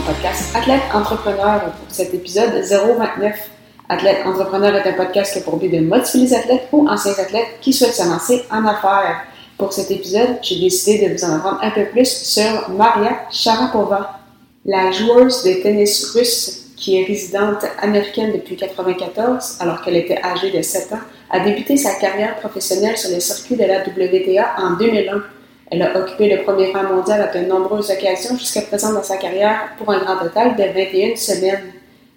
Podcast Athlète Entrepreneur pour cet épisode 029. Athlète Entrepreneur est un podcast qui a pour but de motiver les athlètes ou anciens athlètes qui souhaitent se lancer en affaires. Pour cet épisode, j'ai décidé de vous en apprendre un peu plus sur Maria Sharapova, la joueuse de tennis russe qui est résidente américaine depuis 1994, alors qu'elle était âgée de 7 ans, a débuté sa carrière professionnelle sur les circuits de la WTA en 2001. Elle a occupé le premier rang mondial à de nombreuses occasions jusqu'à présent dans sa carrière pour un grand total de 21 semaines.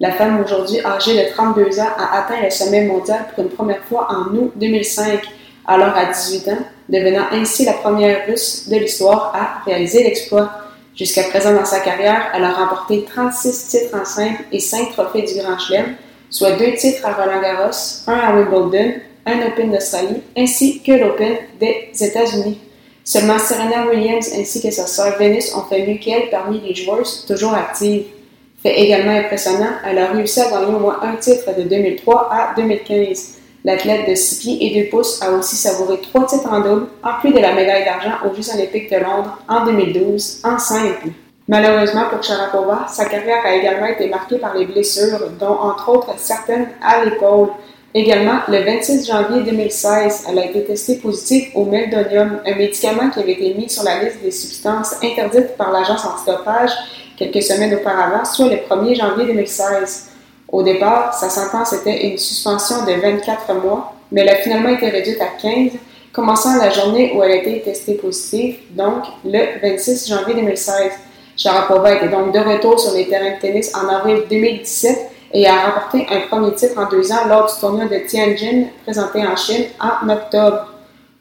La femme aujourd'hui âgée de 32 ans a atteint le sommet mondial pour une première fois en août 2005, alors à 18 ans, devenant ainsi la première russe de l'histoire à réaliser l'exploit. Jusqu'à présent dans sa carrière, elle a remporté 36 titres en simple et 5 trophées du Grand Chelem, soit 2 titres à Roland Garros, un à Wimbledon, un Open d'Australie, ainsi que l'Open des États-Unis. Seulement Serena Williams ainsi que sa sœur Venus ont fait mieux qu'elle parmi les joueuses toujours actives. Fait également impressionnant, elle a réussi à gagner au moins un titre de 2003 à 2015. L'athlète de 6 pieds et 2 pouces a aussi savouré trois titres en double, en plus de la médaille d'argent aux Jeux olympiques de Londres en 2012 en simple. Malheureusement pour Sharapova, sa carrière a également été marquée par les blessures, dont entre autres certaines à l'épaule. Également, le 26 janvier 2016, elle a été testée positive au meldonium, un médicament qui avait été mis sur la liste des substances interdites par l'agence antidopage quelques semaines auparavant, soit le 1er janvier 2016. Au départ, sa sentence était une suspension de 24 mois, mais elle a finalement été réduite à 15, commençant la journée où elle a été testée positive, donc le 26 janvier 2016. Sharapova était donc de retour sur les terrains de tennis en avril 2017 et a remporté un premier titre en deux ans lors du tournoi de Tianjin présenté en Chine en octobre.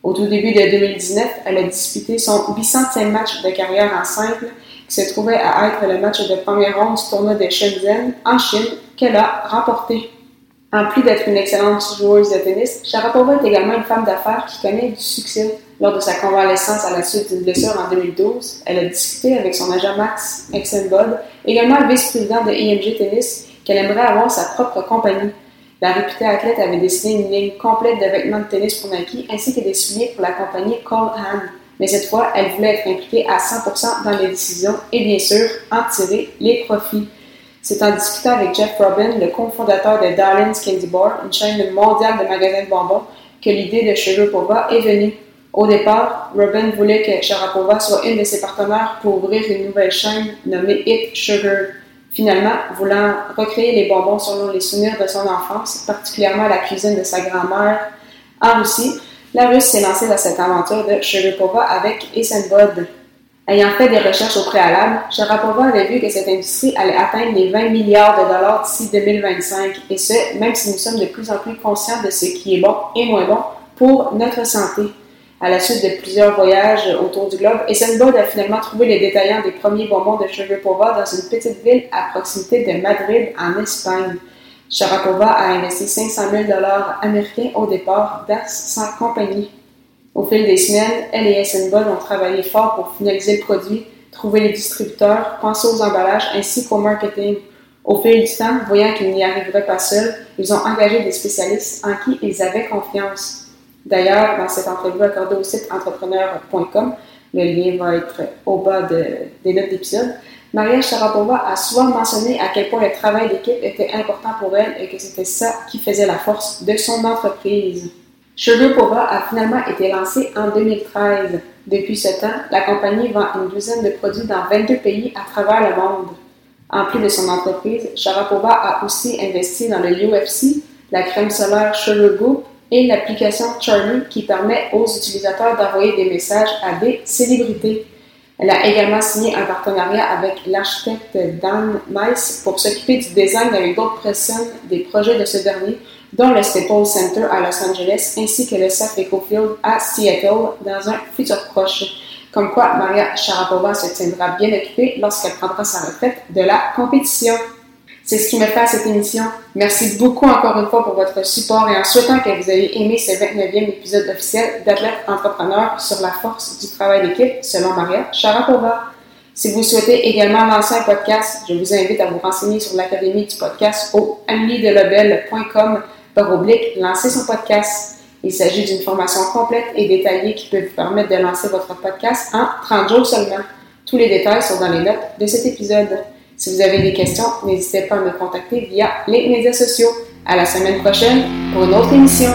Au tout début de 2019, elle a disputé son 800e match de carrière en simple, qui se trouvait à être le match de première ronde du tournoi de Shenzhen en Chine, qu'elle a remporté. En plus d'être une excellente joueuse de tennis, Sharapova est également une femme d'affaires qui connaît du succès. Lors de sa convalescence à la suite d'une blessure en 2012, elle a discuté avec son agent Max Exenbod, également vice-président de IMG Tennis, qu'elle aimerait avoir sa propre compagnie. La réputée athlète avait dessiné une ligne complète de vêtements de tennis pour Nike ainsi que des souliers pour la compagnie Cole Hand. Mais cette fois, elle voulait être impliquée à 100% dans les décisions et bien sûr en tirer les profits. C'est en discutant avec Jeff Robin, le cofondateur de Darling's Candy Bar, une chaîne mondiale de magasins de bonbons, que l'idée de Sharapova est venue. Au départ, Robin voulait que Sharapova soit une de ses partenaires pour ouvrir une nouvelle chaîne nommée It Sugar. Finalement, voulant recréer les bonbons selon les souvenirs de son enfance, particulièrement la cuisine de sa grand-mère en Russie, la Russe s'est lancée dans cette aventure de Sharapova avec Eisenbod. Ayant fait des recherches au préalable, Sharapova avait vu que cette industrie allait atteindre les 20 milliards de dollars d'ici 2025, et ce, même si nous sommes de plus en plus conscients de ce qui est bon et moins bon pour notre santé à la suite de plusieurs voyages autour du globe. Et Essenbod a finalement trouvé les détaillants des premiers bonbons de Sharapova dans une petite ville à proximité de Madrid, en Espagne. Sharapova a investi 500 000 dollars américains au départ dans sa compagnie. Au fil des semaines, elle et Essenbod ont travaillé fort pour finaliser le produit, trouver les distributeurs, penser aux emballages ainsi qu'au marketing. Au fil du temps, voyant qu'ils n'y arriveraient pas seuls, ils ont engagé des spécialistes en qui ils avaient confiance. D'ailleurs, dans cette entrevue accordée au site entrepreneur.com, le lien va être au bas des notes d'épisode, Maria Sharapova a souvent mentionné à quel point le travail d'équipe était important pour elle et que c'était ça qui faisait la force de son entreprise. Sugarpova a finalement été lancée en 2013. Depuis ce temps, la compagnie vend une douzaine de produits dans 22 pays à travers le monde. En plus de son entreprise, Sharapova a aussi investi dans le UFC, la crème solaire Sugar et l'application Charlie qui permet aux utilisateurs d'envoyer des messages à des célébrités. Elle a également signé un partenariat avec l'architecte Dan Mice pour s'occuper du design avec d'autres personnes des projets de ce dernier, dont le Staples Center à Los Angeles ainsi que le Safeco Field à Seattle dans un futur proche. comme quoi Maria Sharapova se tiendra bien occupée lorsqu'elle prendra sa retraite de la compétition. C'est ce qui me fait à cette émission. Merci beaucoup encore une fois pour votre support et en souhaitant que vous ayez aimé ce 29e épisode officiel d'Athlète Entrepreneur sur la force du travail d'équipe selon Maria Sharapova. Si vous souhaitez également lancer un podcast, je vous invite à vous renseigner sur l'Académie du podcast au ameliedelobel.com par oblique lancer son podcast. Il s'agit d'une formation complète et détaillée qui peut vous permettre de lancer votre podcast en 30 jours seulement. Tous les détails sont dans les notes de cet épisode. Si vous avez des questions, n'hésitez pas à me contacter via les médias sociaux. À la semaine prochaine pour une autre émission.